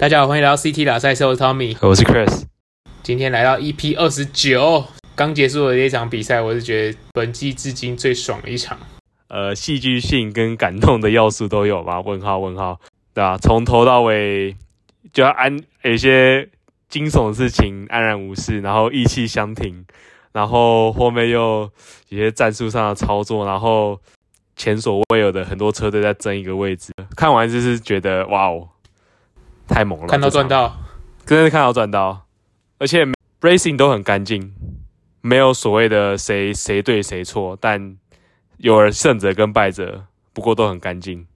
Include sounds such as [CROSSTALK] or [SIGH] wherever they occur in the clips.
大家好，欢迎来到 CT 打赛，我是 Tommy，我是 Chris。今天来到 EP 二十九，刚结束的这一场比赛，我是觉得本季至今最爽的一场。呃，戏剧性跟感动的要素都有吧？问号问号，对吧？从头到尾就要安有一些惊悚的事情安然无事，然后意气相挺，然后后面又一些战术上的操作，然后前所未有的很多车队在争一个位置。看完就是觉得哇哦！太猛了！看到赚到，真的看到赚到，而且 racing 都很干净，没有所谓的谁谁对谁错，但有了胜者跟败者，不过都很干净，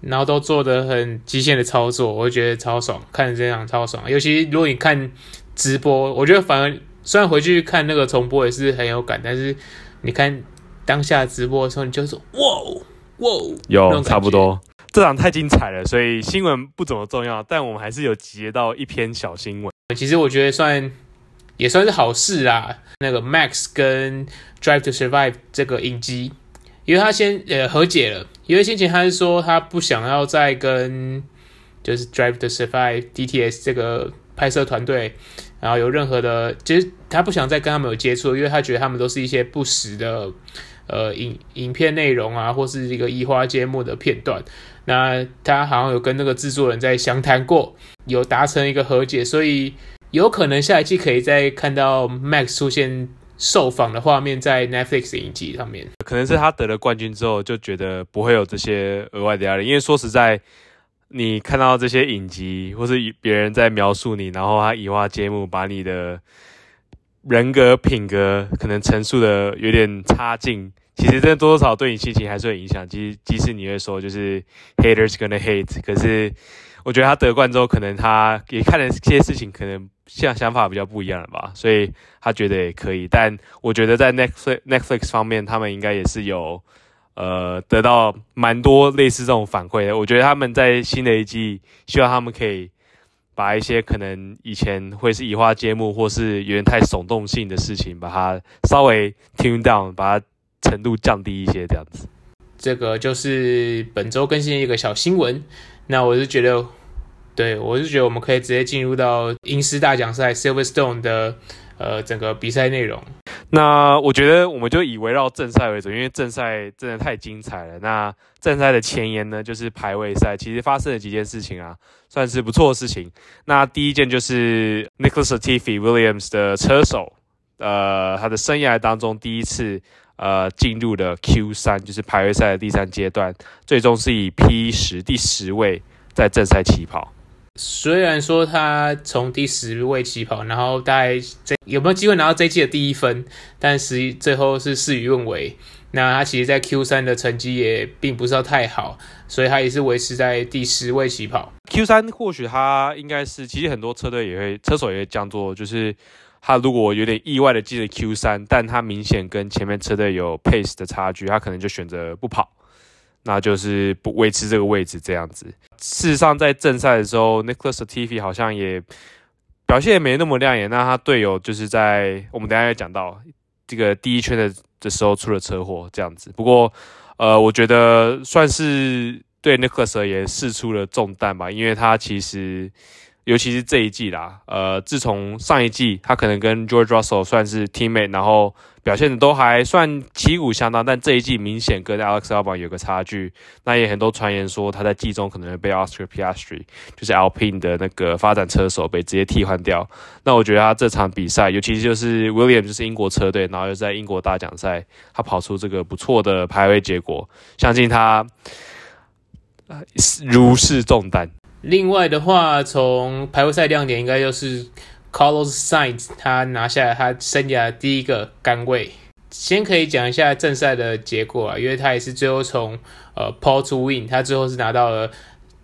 然后都做的很极限的操作，我觉得超爽，看着这样超爽。尤其如果你看直播，我觉得反而虽然回去看那个重播也是很有感，但是你看当下直播的时候，你就说哇哦哇哦，有差不多。这场太精彩了，所以新闻不怎么重要，但我们还是有截到一篇小新闻。其实我觉得算也算是好事啦。那个 Max 跟 Drive to Survive 这个影集，因为他先呃和解了，因为先前他是说他不想要再跟就是 Drive to Survive DTS 这个拍摄团队，然后有任何的，其实他不想再跟他们有接触，因为他觉得他们都是一些不实的呃影影片内容啊，或是一个移花接木的片段。那他好像有跟那个制作人在详谈过，有达成一个和解，所以有可能下一季可以再看到 Max 出现受访的画面在 Netflix 影集上面。可能是他得了冠军之后就觉得不会有这些额外的压力，因为说实在，你看到这些影集或是别人在描述你，然后他移花接木，把你的人格品格可能陈述的有点差劲。其实这多多少对你心情还是有影响。即即使你会说就是 haters gonna hate，可是我觉得他得冠之后，可能他也看了这些事情，可能像想法比较不一样了吧，所以他觉得也可以。但我觉得在 Netflix Netflix 方面，他们应该也是有呃得到蛮多类似这种反馈的。我觉得他们在新的一季，希望他们可以把一些可能以前会是移花接木或是有点太耸动性的事情，把它稍微 tune down，把它。程度降低一些，这样子。这个就是本周更新的一个小新闻。那我是觉得，对，我是觉得我们可以直接进入到英式大奖赛 Silverstone 的呃整个比赛内容。那我觉得我们就以围绕正赛为主，因为正赛真的太精彩了。那正赛的前言呢，就是排位赛，其实发生了几件事情啊，算是不错的事情。那第一件就是 Nicholas Latifi Williams 的车手，呃，他的生涯当中第一次。呃，进入了 Q 三，就是排位赛的第三阶段，最终是以 P 十第十位在正赛起跑。虽然说他从第十位起跑，然后大概这有没有机会拿到这一季的第一分，但是最后是事与愿违。那他其实，在 Q 三的成绩也并不是太好，所以他也是维持在第十位起跑。Q 三或许他应该是，其实很多车队也会，车手也会这样做，就是。他如果有点意外的进了 Q 三，但他明显跟前面车队有 pace 的差距，他可能就选择不跑，那就是不维持这个位置这样子。事实上，在正赛的时候，Nicholas Latifi 好像也表现也没那么亮眼。那他队友就是在我们等下要讲到这个第一圈的的时候出了车祸这样子。不过，呃，我觉得算是对 Nicholas 也释出了重担吧，因为他其实。尤其是这一季啦，呃，自从上一季他可能跟 George Russell 算是 teammate，然后表现的都还算旗鼓相当，但这一季明显跟 Alex Albon 有个差距。那也很多传言说他在季中可能会被 Oscar Piastri，就是 Alpine 的那个发展车手被直接替换掉。那我觉得他这场比赛，尤其就是 William，就是英国车队，然后又在英国大奖赛，他跑出这个不错的排位结果，相信他如释重担。另外的话，从排位赛亮点应该就是 Carlos Sainz 他拿下了他生涯第一个杆位。先可以讲一下正赛的结果啊，因为他也是最后从呃 p o l to Win，他最后是拿到了，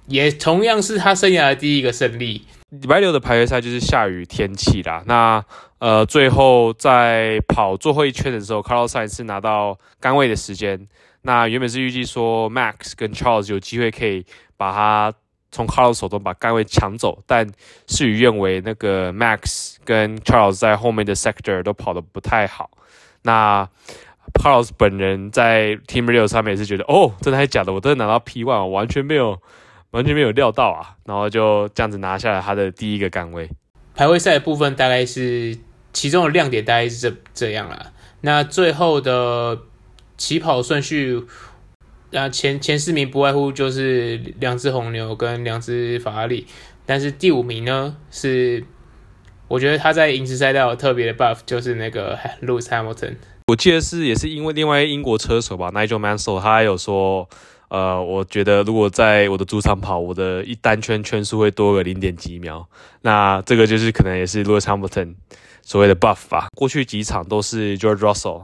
也同样是他生涯的第一个胜利。礼拜六的排位赛就是下雨天气啦，那呃最后在跑最后一圈的时候，Carlos Sainz 是拿到杆位的时间。那原本是预计说 Max 跟 Charles 有机会可以把他。从 Carlos 手中把杆位抢走，但事与愿违，那个 Max 跟 Charles 在后面的 sector 都跑得不太好。那 Carlos 本人在 Team Radio 上面也是觉得，哦，真的还是假的？我真的拿到 P1，我完全没有完全没有料到啊，然后就这样子拿下了他的第一个杆位。排位赛的部分大概是其中的亮点，大概是这这样啦。那最后的起跑顺序，那前前四名不外乎就是两只红牛跟两只法拉利，但是第五名呢是，我觉得他在银石赛道有特别的 buff，就是那个 Lewis Hamilton。我记得是也是因为另外英国车手吧，Nigel Mansell，他有说。呃，我觉得如果在我的主场跑，我的一单圈圈数会多个零点几秒。那这个就是可能也是 Lewis Hamilton 所谓的 buff 吧。过去几场都是 George Russell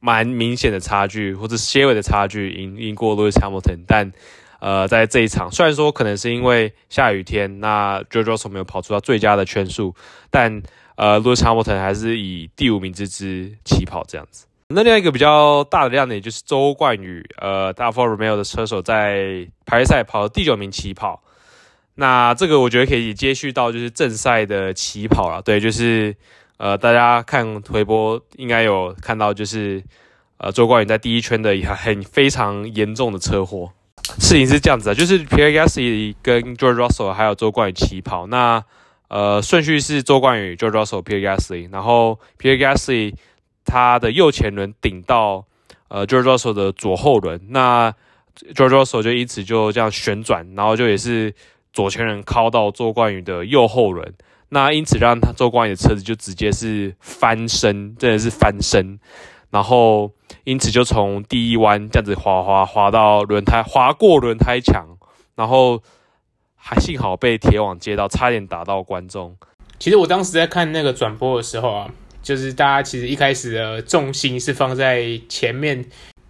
蛮明显的差距，或者些微的差距赢赢过 Lewis Hamilton。但呃，在这一场，虽然说可能是因为下雨天，那 George Russell 没有跑出他最佳的圈数，但呃，Lewis Hamilton 还是以第五名之姿起跑这样子。那另外一个比较大的亮点就是周冠宇，呃，大 Alfa Romeo 的车手在排位赛跑第九名起跑。那这个我觉得可以接续到就是正赛的起跑了。对，就是呃，大家看回播应该有看到，就是呃，周冠宇在第一圈的很非常严重的车祸。事情是这样子的，就是 Pierre Gasly 跟 George Russell 还有周冠宇起跑。那呃，顺序是周冠宇、George Russell、Pierre Gasly，然后 Pierre Gasly。他的右前轮顶到呃 George Russell 的左后轮，那 George Russell 就因此就这样旋转，然后就也是左前轮靠到周冠宇的右后轮，那因此让他周光宇的车子就直接是翻身，真的是翻身，然后因此就从第一弯这样子滑滑滑到轮胎滑过轮胎墙，然后还幸好被铁网接到，差点打到观众。其实我当时在看那个转播的时候啊。就是大家其实一开始的重心是放在前面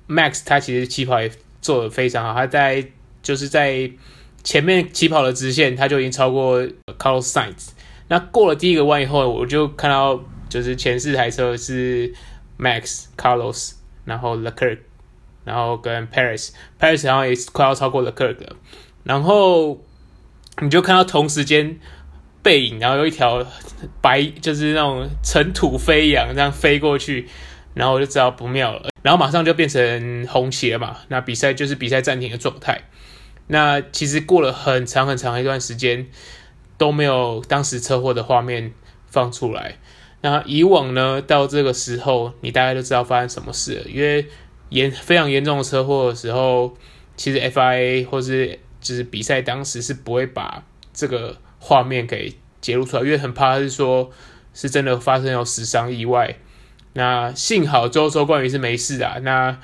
，Max 他其实起跑也做的非常好，他在就是在前面起跑的直线他就已经超过 Carlos Sainz。那过了第一个弯以后，我就看到就是前四台车是 Max、Carlos，然后 le cer 然后跟 Paris，Paris 好像也是快要超过 Leclerc 了，然后你就看到同时间。背影，然后有一条白，就是那种尘土飞扬，这样飞过去，然后我就知道不妙了，然后马上就变成红旗了嘛。那比赛就是比赛暂停的状态。那其实过了很长很长一段时间都没有当时车祸的画面放出来。那以往呢，到这个时候你大概都知道发生什么事了，因为严非常严重的车祸的时候，其实 FIA 或是就是比赛当时是不会把这个。画面给揭露出来，因为很怕是说，是真的发生有死伤意外。那幸好周周冠宇是没事啊。那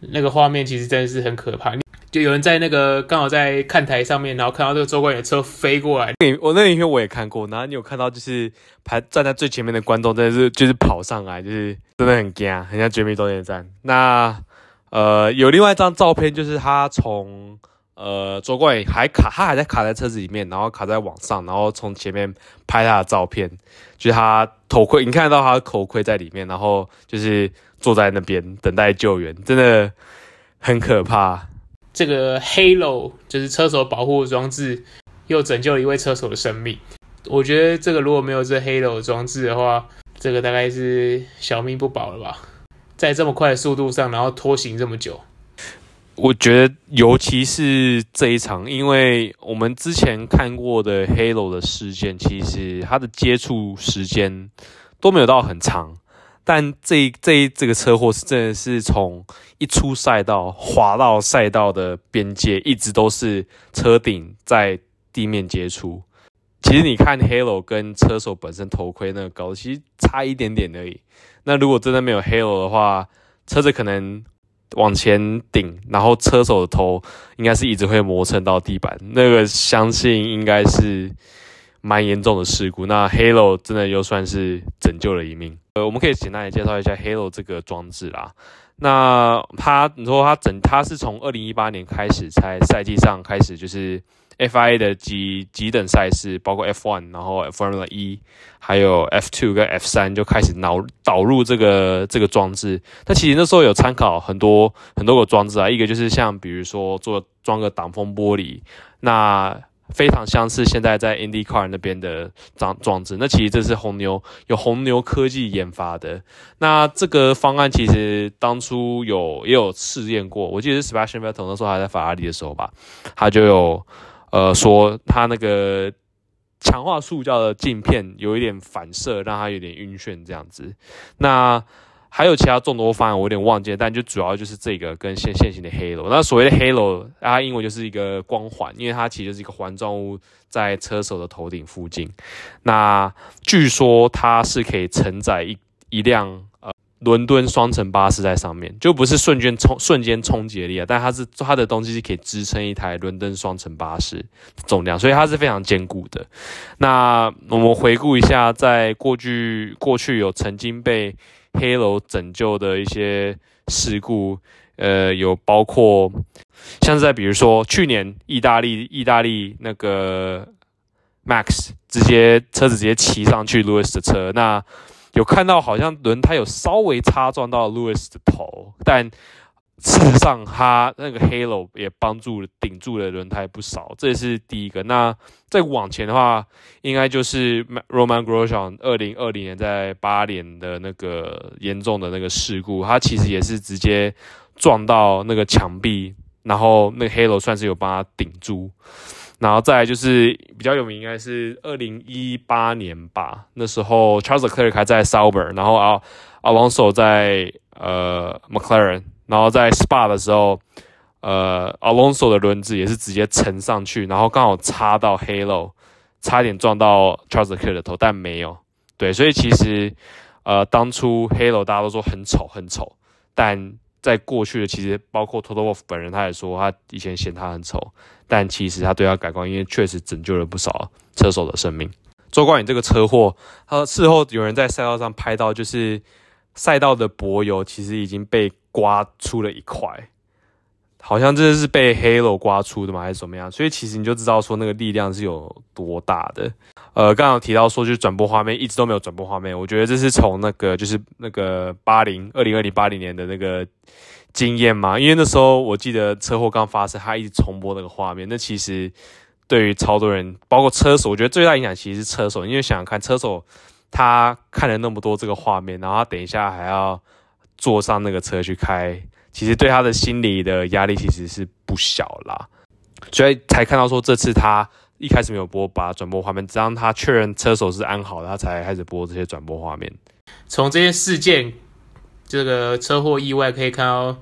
那个画面其实真的是很可怕，有人在那个刚好在看台上面，然后看到这个周冠宇的车飞过来。我那影片我也看过，然后你有看到就是排站在最前面的观众，真的是就是跑上来，就是真的很惊，很像绝命终点站。那呃，有另外一张照片，就是他从。呃，周冠宇还卡，他还在卡在车子里面，然后卡在网上，然后从前面拍他的照片，就是他头盔，你看得到他的头盔在里面，然后就是坐在那边等待救援，真的很可怕。这个 Halo 就是车手保护装置，又拯救了一位车手的生命。我觉得这个如果没有这 Halo 装置的话，这个大概是小命不保了吧？在这么快的速度上，然后拖行这么久。我觉得，尤其是这一场，因为我们之前看过的 Halo 的事件，其实它的接触时间都没有到很长，但这这这个车祸是真的是从一出赛道滑到赛道的边界，一直都是车顶在地面接触。其实你看 Halo 跟车手本身头盔那个高度，其实差一点点而已。那如果真的没有 Halo 的话，车子可能。往前顶，然后车手的头应该是一直会磨蹭到地板，那个相信应该是蛮严重的事故。那 Halo 真的又算是拯救了一命。呃，我们可以简单的介绍一下 Halo 这个装置啦。那它，你说它整，它是从二零一八年开始在赛季上开始就是 FIA 的几几等赛事，包括 F1，然后 Formula E，还有 F2 跟 F3 就开始导导入这个这个装置。但其实那时候有参考很多很多个装置啊，一个就是像比如说做装个挡风玻璃，那非常相似现在在 IndyCar 那边的装装置。那其实这是红牛有红牛科技研发的。那这个方案其实当初有也有试验过，我记得是 Sebastian Vettel 那时候还在法拉利的时候吧，他就有呃说他那个强化塑胶的镜片有一点反射，让他有点晕眩这样子。那还有其他众多方案，我有点忘记，但就主要就是这个跟现现行的 Halo。那所谓的 Halo，它英文就是一个光环，因为它其实就是一个环状物在车手的头顶附近。那据说它是可以承载一一辆呃伦敦双层巴士在上面，就不是瞬间冲瞬间冲击力啊，但它是它的东西是可以支撑一台伦敦双层巴士重量，所以它是非常坚固的。那我们回顾一下，在过去过去有曾经被黑楼拯救的一些事故，呃，有包括像是在比如说去年意大利意大利那个 Max 直接车子直接骑上去 Louis 的车，那有看到好像轮胎有稍微擦撞到 Louis 的头，但。事实上，他那个 Halo 也帮助顶住了轮胎不少，这也是第一个。那再往前的话，应该就是 Roman Grosjean 二零二零年在巴林的那个严重的那个事故，他其实也是直接撞到那个墙壁，然后那个 Halo 算是有帮他顶住。然后再来就是比较有名，应该是二零一八年吧，那时候 Charles Leclerc 还在 Sauber，然后啊 Alonso 在呃 McLaren。然后在 Spa 的时候，呃，Alonso 的轮子也是直接沉上去，然后刚好插到 Halo，差点撞到 Charles Leclerc 的头，但没有。对，所以其实，呃，当初 Halo 大家都说很丑很丑，但在过去的其实包括 Toto Wolf 本人他也说他以前嫌他很丑，但其实他对他改观，因为确实拯救了不少车手的生命。周冠宇这个车祸，他事后有人在赛道上拍到，就是赛道的柏油其实已经被。刮出了一块，好像真的是被 Halo 刮出的吗？还是怎么样？所以其实你就知道说那个力量是有多大的。呃，刚刚有提到说就转播画面一直都没有转播画面，我觉得这是从那个就是那个八零二零二零八零年的那个经验嘛，因为那时候我记得车祸刚发生，他一直重播那个画面，那其实对于超多人，包括车手，我觉得最大影响其实是车手，因为想看，车手他看了那么多这个画面，然后他等一下还要。坐上那个车去开，其实对他的心理的压力其实是不小啦，所以才看到说这次他一开始没有播把转播画面，只让他确认车手是安好的，他才开始播这些转播画面。从这些事件，这个车祸意外可以看到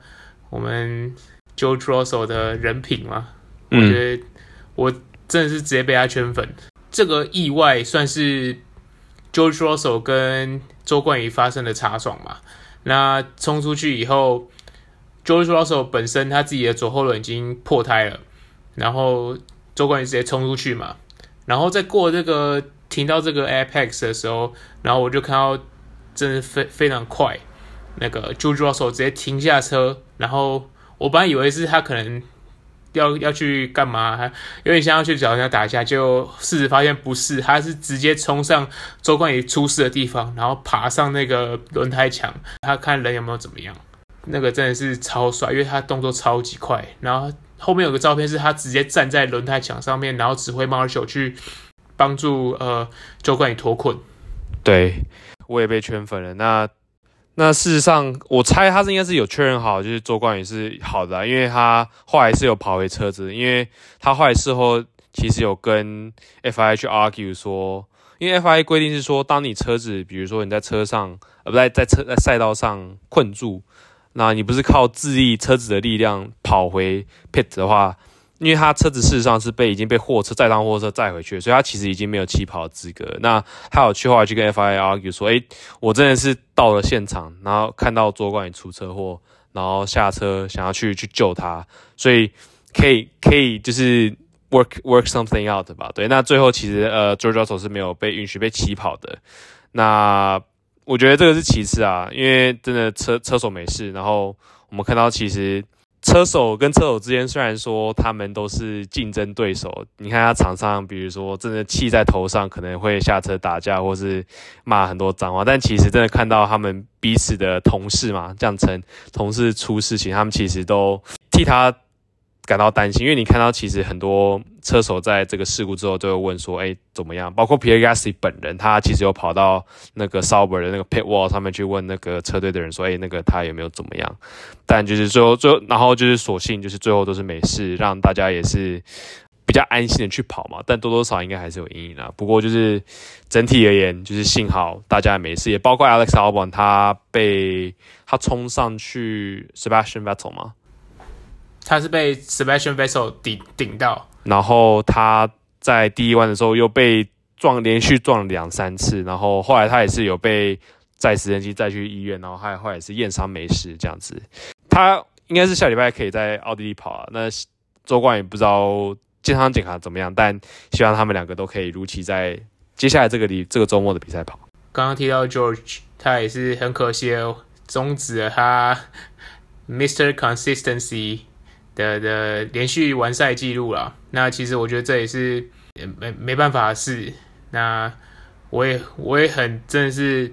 我们 George Russell 的人品嘛？我觉得我真的是直接被他圈粉。嗯、这个意外算是 George Russell 跟周冠宇发生的擦撞嘛？那冲出去以后，George Russell 本身他自己的左后轮已经破胎了，然后周冠宇直接冲出去嘛，然后再过这个停到这个 Apex 的时候，然后我就看到真的非非常快，那个 George Russell 直接停下车，然后我本来以为是他可能要要去干嘛，还有点像要去找人家打架，就事实发现不是，他是直接冲上周冠宇出事的地方，然后爬上那个轮胎墙，他看人有没有怎么样。那个真的是超帅，因为他动作超级快。然后后面有个照片是他直接站在轮胎墙上面，然后指挥 Marshall 去帮助呃周冠宇脱困。对，我也被圈粉了。那。那事实上，我猜他是应该是有确认好，就是周冠宇是好的，因为他后来是有跑回车子，因为他后来事后其实有跟 FIA 去 argue 说，因为 FIA 规定是说，当你车子，比如说你在车上，呃，不在在车在赛道上困住，那你不是靠自力车子的力量跑回 pit 的话。因为他车子事实上是被已经被货车载上货车载回去，所以他其实已经没有起跑资格。那他有去后来去跟 FIA argue 说：“诶，我真的是到了现场，然后看到周冠宇出车祸，然后下车想要去去救他，所以可以可以就是 work work something out 吧。”对，那最后其实呃，George Russell 是没有被允许被起跑的。那我觉得这个是其次啊，因为真的车车手没事，然后我们看到其实。车手跟车手之间，虽然说他们都是竞争对手，你看他场上，比如说真的气在头上，可能会下车打架，或是骂很多脏话。但其实真的看到他们彼此的同事嘛，这样称同事出事情，他们其实都替他感到担心，因为你看到其实很多车手在这个事故之后都会问说，哎，怎么样？包括 Pierre Gasly 本人，他其实有跑到那个 Sauber 的那个 pit wall 上面去问那个车队的人说，哎，那个他有没有怎么样？但就是最后最后，然后就是索性就是最后都是没事，让大家也是比较安心的去跑嘛。但多多少少应该还是有阴影啦。不过就是整体而言，就是幸好大家没事，也包括 Alex Albon 他被他冲上去 Sebastian Vettel 嘛。他是被 Sebastian Vettel 顶顶到，然后他在第一弯的时候又被撞，连续撞了两三次，然后后来他也是有被载直升机载去医院，然后他后来也是验伤没事这样子。他应该是下礼拜可以在奥地利跑啊，那周冠也不知道健康检查怎么样，但希望他们两个都可以如期在接下来这个礼这个周末的比赛跑。刚刚提到 George，他也是很可惜的终止了他 [LAUGHS] Mr. Consistency。的的连续完赛记录了，那其实我觉得这也是没没办法的事。那我也我也很真的是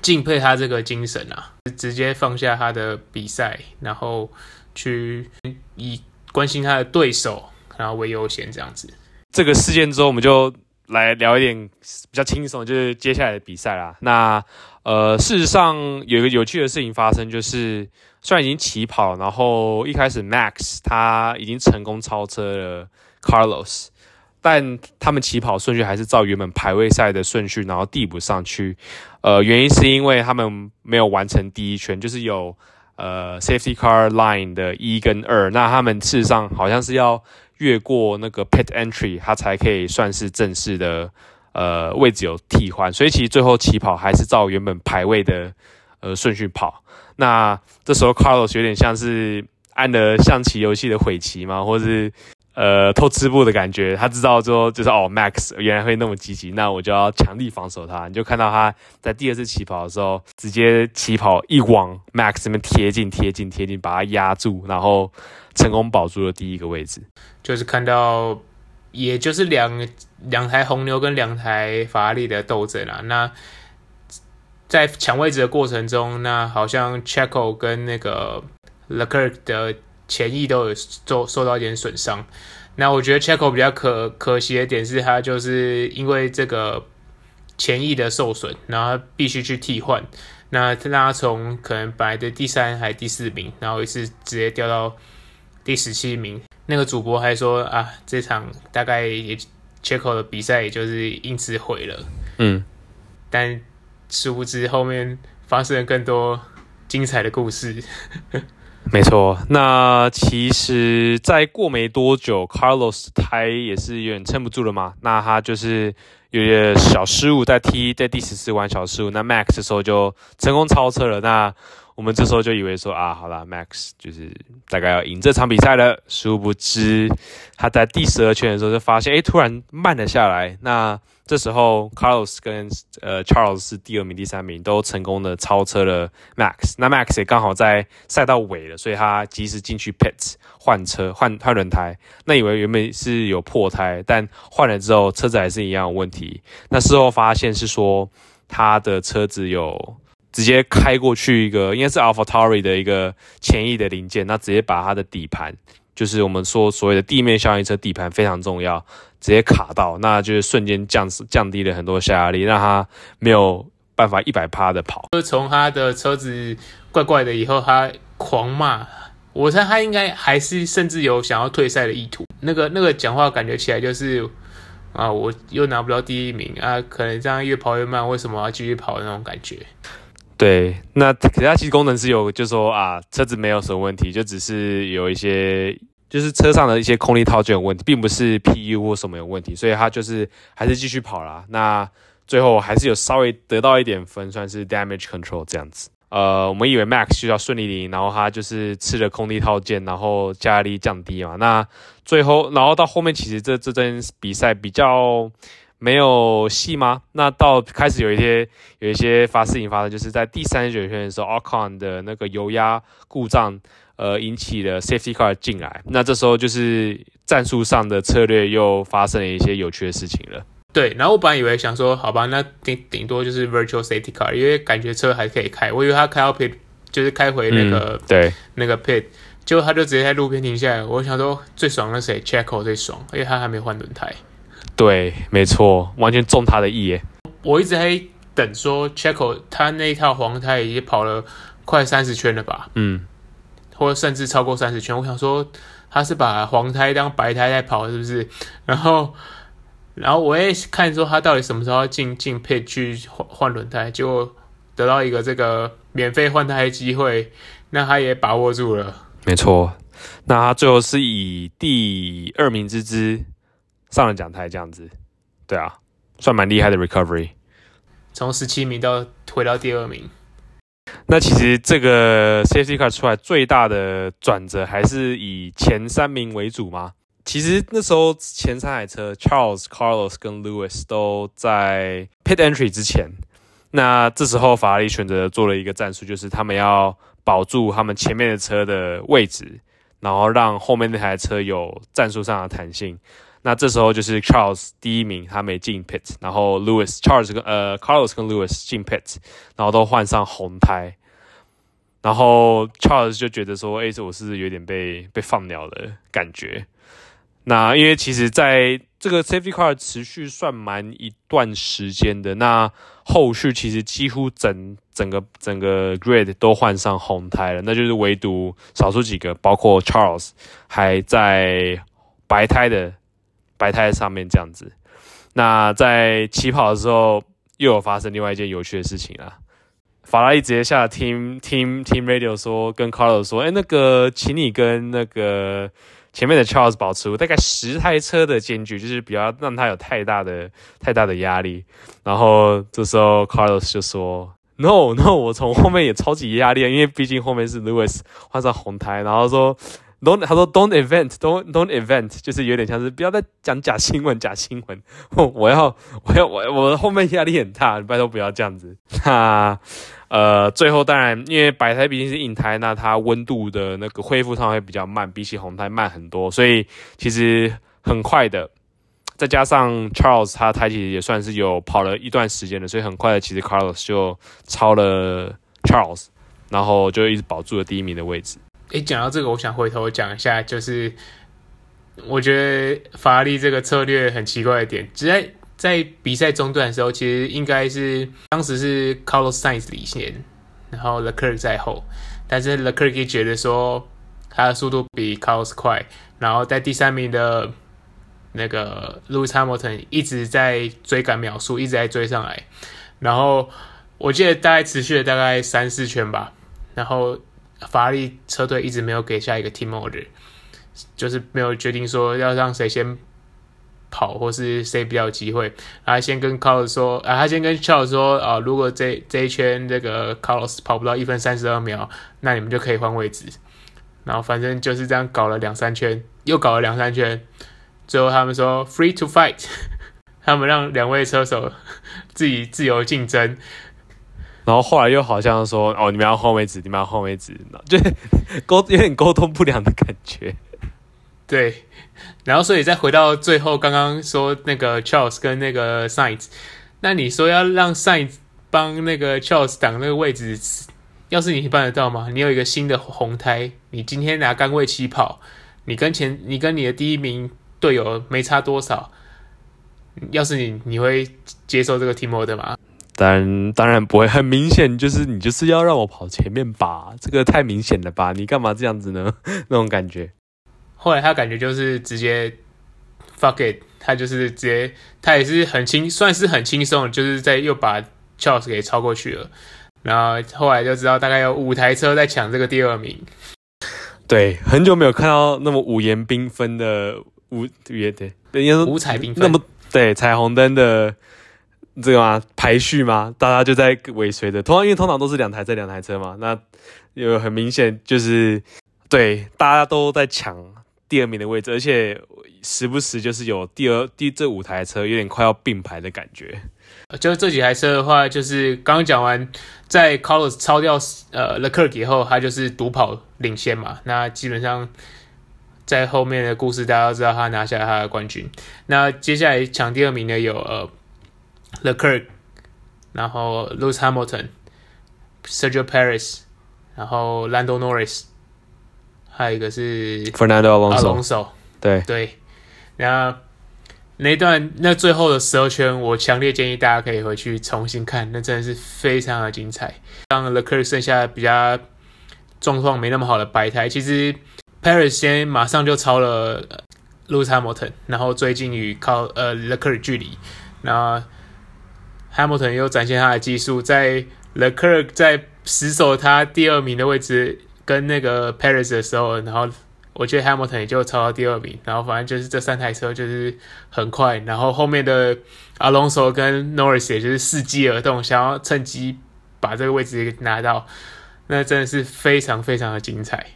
敬佩他这个精神啊，直接放下他的比赛，然后去以关心他的对手，然后为优先这样子。这个事件之后，我们就来聊一点比较轻松，就是接下来的比赛啦。那呃，事实上有一个有趣的事情发生，就是。虽然已经起跑，然后一开始 Max 他已经成功超车了 Carlos，但他们起跑顺序还是照原本排位赛的顺序，然后递补上去。呃，原因是因为他们没有完成第一圈，就是有呃 Safety Car Line 的一跟二，那他们事实上好像是要越过那个 Pit Entry，他才可以算是正式的呃位置有替换，所以其实最后起跑还是照原本排位的呃顺序跑。那这时候，Carlos 有点像是按了象棋游戏的悔棋嘛，或是呃偷吃步的感觉。他知道说，就是哦，Max 原来会那么积极，那我就要强力防守他。你就看到他在第二次起跑的时候，直接起跑一往 Max 这边贴近、贴近、贴近，把他压住，然后成功保住了第一个位置。就是看到，也就是两两台红牛跟两台法拉利的斗争啊。那在抢位置的过程中，那好像 Checo 跟那个 Leclerc 的前翼都有受受到一点损伤。那我觉得 Checo 比较可可惜的点是，他就是因为这个前翼的受损，然后必须去替换。那让他从可能本来的第三还第四名，然后一次直接掉到第十七名。那个主播还说啊，这场大概也 Checo 的比赛也就是因此毁了。嗯，但。殊不知后面发生了更多精彩的故事。[LAUGHS] 没错，那其实再过没多久，Carlos 胎也是有点撑不住了嘛。那他就是有点小失误，在 T 在第十四弯小失误，那 Max 的时候就成功超车了。那我们这时候就以为说啊，好啦，Max 就是大概要赢这场比赛了。殊不知他在第十二圈的时候就发现，哎，突然慢了下来。那这时候，Carlos 跟呃 Charles 是第二名、第三名，都成功的超车了 Max。那 Max 也刚好在赛道尾了，所以他及时进去 pit 换车、换换轮胎。那以为原本是有破胎，但换了之后车子还是一样有问题。那事后发现是说他的车子有直接开过去一个，应该是 AlphaTauri 的一个前翼的零件，那直接把它的底盘，就是我们说所谓的地面效应车底盘非常重要。直接卡到，那就是瞬间降降低了很多下压力，让它没有办法一百趴的跑。就从他的车子怪怪的以后，他狂骂，我猜他应该还是甚至有想要退赛的意图。那个那个讲话感觉起来就是啊，我又拿不到第一名啊，可能这样越跑越慢，为什么要继续跑那种感觉？对，那可是它其实功能是有，就是说啊，车子没有什么问题，就只是有一些。就是车上的一些空力套件有问题，并不是 PU 或什么有问题，所以它就是还是继续跑啦。那最后还是有稍微得到一点分，算是 damage control 这样子。呃，我们以为 Max 需要顺利赢，然后他就是吃了空力套件，然后加力降低嘛。那最后，然后到后面其实这这阵比赛比较没有戏吗？那到开始有一些有一些发事情发生，就是在第三十九圈的时候，Ocon 的那个油压故障。呃，引起了 safety car 进来，那这时候就是战术上的策略又发生了一些有趣的事情了。对，然后我本来以为想说，好吧，那顶顶多就是 virtual safety car，因为感觉车还可以开。我以为他开到 pit，就是开回那个、嗯、对那个 pit，结果他就直接在路边停下来。我想说最爽的谁？Checo 最爽，因为他还没换轮胎。对，没错，完全中他的意耶。我一直在等说 Checo 他那一套黄胎已经跑了快三十圈了吧？嗯，或者甚至超过三十圈。我想说他是把黄胎当白胎在跑，是不是？然后，然后我也看说他到底什么时候要进进 pit 去换换轮胎，结果得到一个这个免费换胎的机会，那他也把握住了。没错，那他最后是以第二名之姿上了讲台，这样子，对啊，算蛮厉害的 recovery，从十七名到回到第二名。那其实这个 safety car 出来最大的转折还是以前三名为主吗？其实那时候前三台车 Charles、Carlos 跟 Lewis 都在 pit entry 之前，那这时候法拉利选择做了一个战术，就是他们要。保住他们前面的车的位置，然后让后面那台车有战术上的弹性。那这时候就是 Charles 第一名，他没进 pit，然后 Lewis、Charles 跟呃 Carlos 跟 Lewis 进 pit，然后都换上红胎。然后 Charles 就觉得说：“哎，这我是有点被被放鸟的感觉。”那因为其实在这个 Safety Car 持续算蛮一段时间的，那后续其实几乎整整个整个 Grid 都换上红胎了，那就是唯独少数几个，包括 Charles 还在白胎的白胎上面这样子。那在起跑的时候，又有发生另外一件有趣的事情啊！法拉利直接下了 Team Team Team Radio 说，跟 Carlos 说：“哎，那个，请你跟那个。”前面的 Charles 保持大概十台车的间距，就是不要让他有太大的太大的压力。然后这时候 Carlos 就说：“No No，我从后面也超级压力，因为毕竟后面是 Lewis 换上红胎。”然后说：“Don't，他说 Don't event，Don't Don't event，就是有点像是不要再讲假新闻，假新闻。[LAUGHS] 我要我要我我后面压力很大，拜托不要这样子。[LAUGHS] ”哈。呃，最后当然，因为白胎毕竟是硬胎，那它温度的那个恢复上会比较慢，比起红胎慢很多，所以其实很快的。再加上 Charles 他胎其实也算是有跑了一段时间的，所以很快的，其实 Carlos 就超了 Charles，然后就一直保住了第一名的位置。诶，讲到这个，我想回头讲一下，就是我觉得法拉利这个策略很奇怪的点，只在。在比赛中段的时候，其实应该是当时是 Carlos Sainz 领先，然后 Leclerc 在后，但是 Leclerc 觉得说他的速度比 Carlos 快，然后在第三名的那个 Lewis Hamilton 一直在追赶秒数，一直在追上来，然后我记得大概持续了大概三四圈吧，然后法拉利车队一直没有给下一个 team order，就是没有决定说要让谁先。跑或是谁比较有机会，然后先跟 Carlos 说，啊，他先跟 Charles 说，啊，如果这这一圈这个 Carlos 跑不到一分三十二秒，那你们就可以换位置。然后反正就是这样搞了两三圈，又搞了两三圈，最后他们说 Free to fight，[LAUGHS] 他们让两位车手自己自由竞争。然后后来又好像说，哦，你们要换位置，你们要换位置，[LAUGHS] 就沟有点沟通不良的感觉。对。然后，所以再回到最后，刚刚说那个 Charles 跟那个 Sainz，那你说要让 Sainz 帮那个 Charles 挡那个位置，要是你办得到吗？你有一个新的红胎，你今天拿杆位起跑，你跟前你跟你的第一名队友没差多少，要是你，你会接受这个 team order 吗？当然，当然不会，很明显就是你就是要让我跑前面吧，这个太明显了吧？你干嘛这样子呢？[LAUGHS] 那种感觉。后来他感觉就是直接 fuck it，他就是直接，他也是很轻，算是很轻松，就是在又把 Charles 给超过去了。然后后来就知道大概有五台车在抢这个第二名。对，很久没有看到那么五颜缤纷的五对对对，应该说五彩缤纷，那么对彩虹灯的这个嘛排序吗，大家就在尾随的。通常因为通常都是两台这两台车嘛，那有很明显就是对大家都在抢。第二名的位置，而且时不时就是有第二、第这五台车有点快要并排的感觉。就这几台车的话，就是刚刚讲完，在 Carlos 超掉呃 l e c r 以后，他就是独跑领先嘛。那基本上在后面的故事，大家都知道他拿下了他的冠军。那接下来抢第二名的有呃 Leclerc，然后 Lewis Hamilton、Sergio Perez，然后 Lando Norris。还有一个是 Fernando Alonso。对对，然后那段那最后的十二圈，我强烈建议大家可以回去重新看，那真的是非常的精彩。当 Leclerc 剩下比较状况没那么好的白胎，其实 Perez 先马上就超了 Lewis Hamilton，然后追近与靠呃 Leclerc 距离，然后 Hamilton 又展现他的技术，在 Leclerc 在死守他第二名的位置跟那个 Perez 的时候，然后。我觉得 Hamilton 也就超到第二名，然后反正就是这三台车就是很快，然后后面的 Alonso 跟 Norris 也就是伺机而动，想要趁机把这个位置拿到，那真的是非常非常的精彩。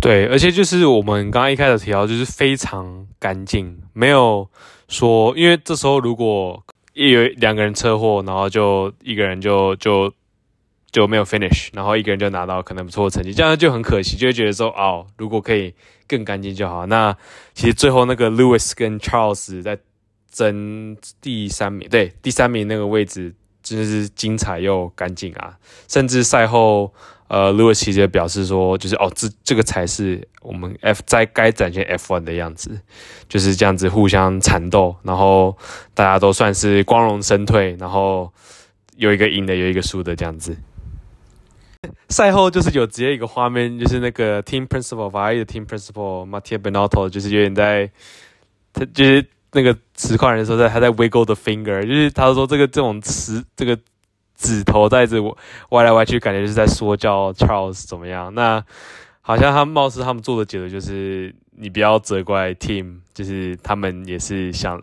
对，而且就是我们刚刚一开始提到，就是非常干净，没有说，因为这时候如果一有两个人车祸，然后就一个人就就。就没有 finish，然后一个人就拿到可能不错的成绩，这样就很可惜，就会觉得说哦，如果可以更干净就好。那其实最后那个 Lewis 跟 Charles 在争第三名，对，第三名那个位置真的是精彩又干净啊！甚至赛后，呃，Lewis 其实表示说，就是哦，这这个才是我们 F 在该展现 F1 的样子，就是这样子互相缠斗，然后大家都算是光荣身退，然后有一个赢的，有一个输的这样子。赛后就是有直接一个画面，就是那个 team principal 法拉利的 team principal Mattia Binotto 就是有点在，他就是那个词块人说在他在 wiggle the finger，就是他说这个这种词这个指头在这歪来歪去，感觉就是在说教 Charles 怎么样。那好像他貌似他们做的解读就是你不要责怪 team，就是他们也是想。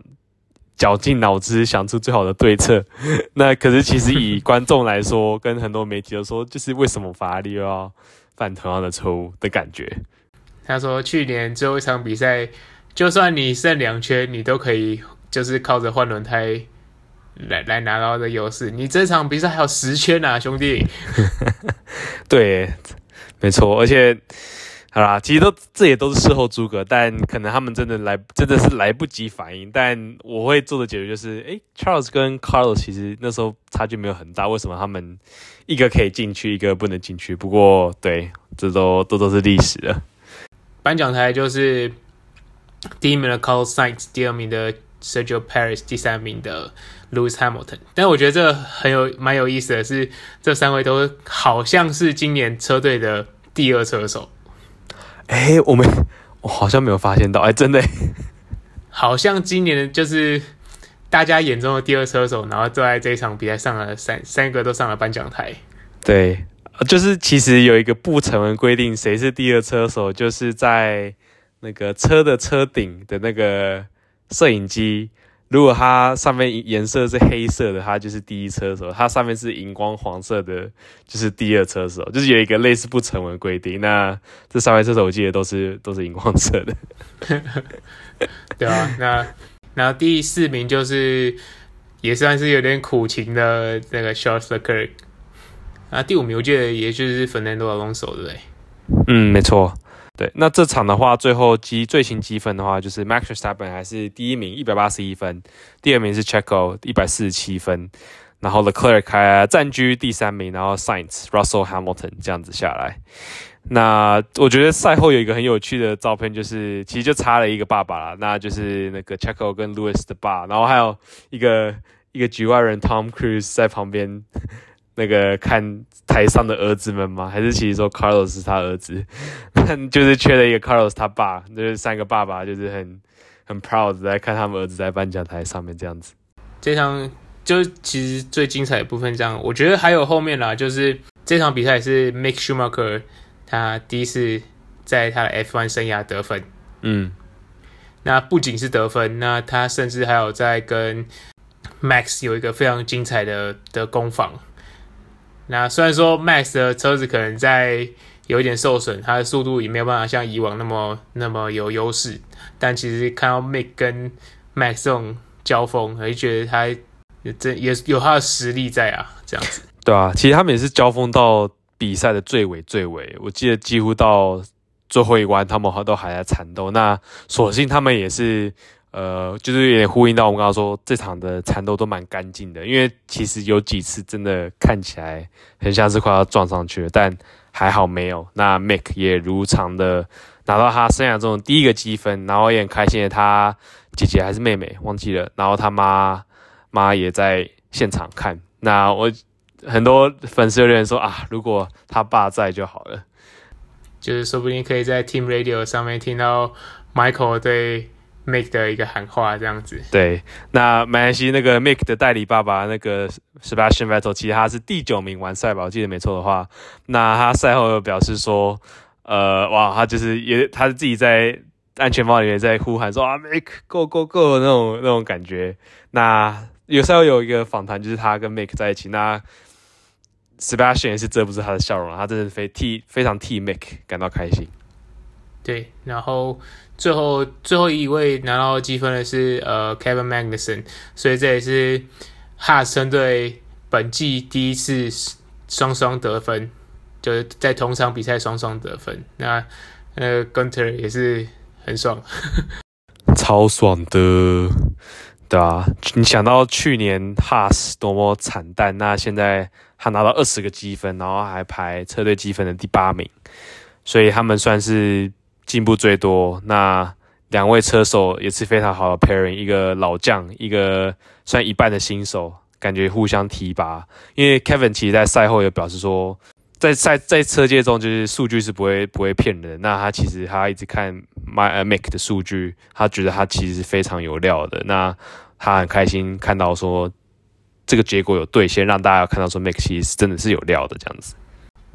绞尽脑汁想出最好的对策，[LAUGHS] 那可是其实以观众来说，跟很多媒体都说，就是为什么法拉利又要犯同样的错误的感觉。他说，去年最后一场比赛，就算你剩两圈，你都可以就是靠着换轮胎来来拿到的优势。你这场比赛还有十圈啊，兄弟。[LAUGHS] 对，没错，而且。好啦，其实都这也都是事后诸葛，但可能他们真的来真的是来不及反应。但我会做的解决就是，诶，Charles 跟 Carlos 其实那时候差距没有很大，为什么他们一个可以进去，一个不能进去？不过对，这都都都是历史了。颁奖台就是第一名的 Carlos Sainz，第二名的 Sergio Perez，第三名的 Lewis Hamilton。但我觉得这个很有蛮有意思的是，这三位都好像是今年车队的第二车手。哎，我们，我好像没有发现到，哎，真的，[LAUGHS] 好像今年就是大家眼中的第二车手，然后就在这一场比赛上了三三个都上了颁奖台。对，就是其实有一个不成文规定，谁是第二车手，就是在那个车的车顶的那个摄影机。如果它上面颜色是黑色的，它就是第一车手；它上面是荧光黄色的，就是第二车手。就是有一个类似不成文规定。那这三位车手我记得都是都是荧光色的，[LAUGHS] 对啊。那然后第四名就是也算是有点苦情的那个 Charles Leclerc。啊，第五名我记得也就是 Fernando Alonso，对不对？嗯，没错。对，那这场的话，最后积最新积分的话，就是 Max Verstappen 还是第一名，一百八十一分；第二名是 Checo，一百四十七分；然后 Leclerc 还占据第三名，然后 Sainz、Russell、Hamilton 这样子下来。那我觉得赛后有一个很有趣的照片，就是其实就差了一个爸爸啦，那就是那个 Checo 跟 Lewis 的爸，然后还有一个一个局外人 Tom Cruise 在旁边。那个看台上的儿子们吗？还是其实说 Carlos 是他儿子？[LAUGHS] 就是缺了一个 Carlos 他爸，就是三个爸爸，就是很很 proud 在看他们儿子在颁奖台上面这样子。这场就其实最精彩的部分，这样我觉得还有后面啦，就是这场比赛是 Mick Schumacher 他第一次在他的 F1 生涯得分。嗯，那不仅是得分，那他甚至还有在跟 Max 有一个非常精彩的的攻防。那虽然说 Max 的车子可能在有一点受损，它的速度也没有办法像以往那么那么有优势，但其实看到 Mick 跟 Max 这种交锋，我就觉得他这也有他的实力在啊，这样子。对啊，其实他们也是交锋到比赛的最尾最尾，我记得几乎到最后一关，他们都还在缠斗。那所幸他们也是。呃，就是有点呼应到我们刚刚说这场的缠斗都蛮干净的，因为其实有几次真的看起来很像是快要撞上去了，但还好没有。那 Mick 也如常的拿到他生涯中的第一个积分，然后也很开心的他姐姐还是妹妹忘记了，然后他妈妈也在现场看。那我很多粉丝有人说啊，如果他爸在就好了，就是说不定可以在 Team Radio 上面听到 Michael 对 Mick 的一个喊话这样子。对，那马来西亚那个 Mick 的代理爸爸那个 Sebastian Vettel，其实他是第九名完赛吧，我记得没错的话。那他赛后又表示说，呃，哇，他就是也他自己在安全帽里面在呼喊说啊，Mick go go go 那种那种感觉。那有时候有一个访谈，就是他跟 Mick 在一起，那 Sebastian 也是遮不住他的笑容，他真的非替非常替 Mick 感到开心。对，然后最后最后一位拿到积分的是呃 Kevin Magnussen，所以这也是 Haas 车队本季第一次双双得分，就是在同场比赛双双得分。那呃 Gunter 也是很爽，[LAUGHS] 超爽的，对啊，你想到去年 Haas 多么惨淡，那现在他拿到二十个积分，然后还排车队积分的第八名，所以他们算是。进步最多，那两位车手也是非常好的 pairing，一个老将，一个算一半的新手，感觉互相提拔。因为 Kevin 其实在赛后也表示说，在赛在车界中，就是数据是不会不会骗人。那他其实他一直看 My Mick 的数据，他觉得他其实是非常有料的。那他很开心看到说这个结果有兑现，让大家看到说 Mick 其实真的是有料的这样子。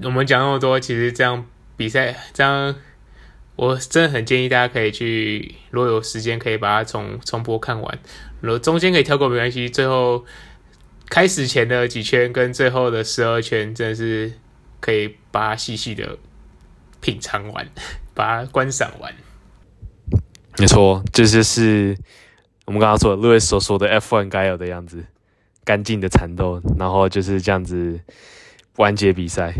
我们讲那么多，其实这样比赛这样。我真的很建议大家可以去，如果有时间可以把它重重播看完。如果中间可以跳过没关系，最后开始前的几圈跟最后的十二圈，真的是可以把它细细的品尝完，把它观赏完。没错，就是我们刚刚说的 Lewis 所说的 F1 该有的样子，干净的缠斗，然后就是这样子完结比赛。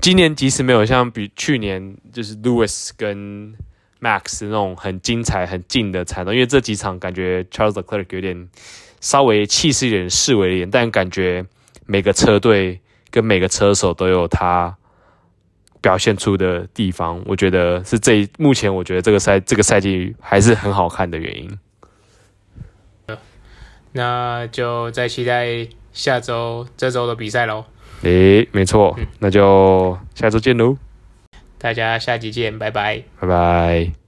今年即使没有像比去年就是 Lewis 跟 Max 那种很精彩、很近的缠斗，因为这几场感觉 Charles Leclerc 有点稍微气势有点示威一点，但感觉每个车队跟每个车手都有他表现出的地方，我觉得是这目前我觉得这个赛这个赛季还是很好看的原因。那就再期待下周这周的比赛喽。诶，没错，嗯、那就下周见喽！大家下集见，拜拜，拜拜。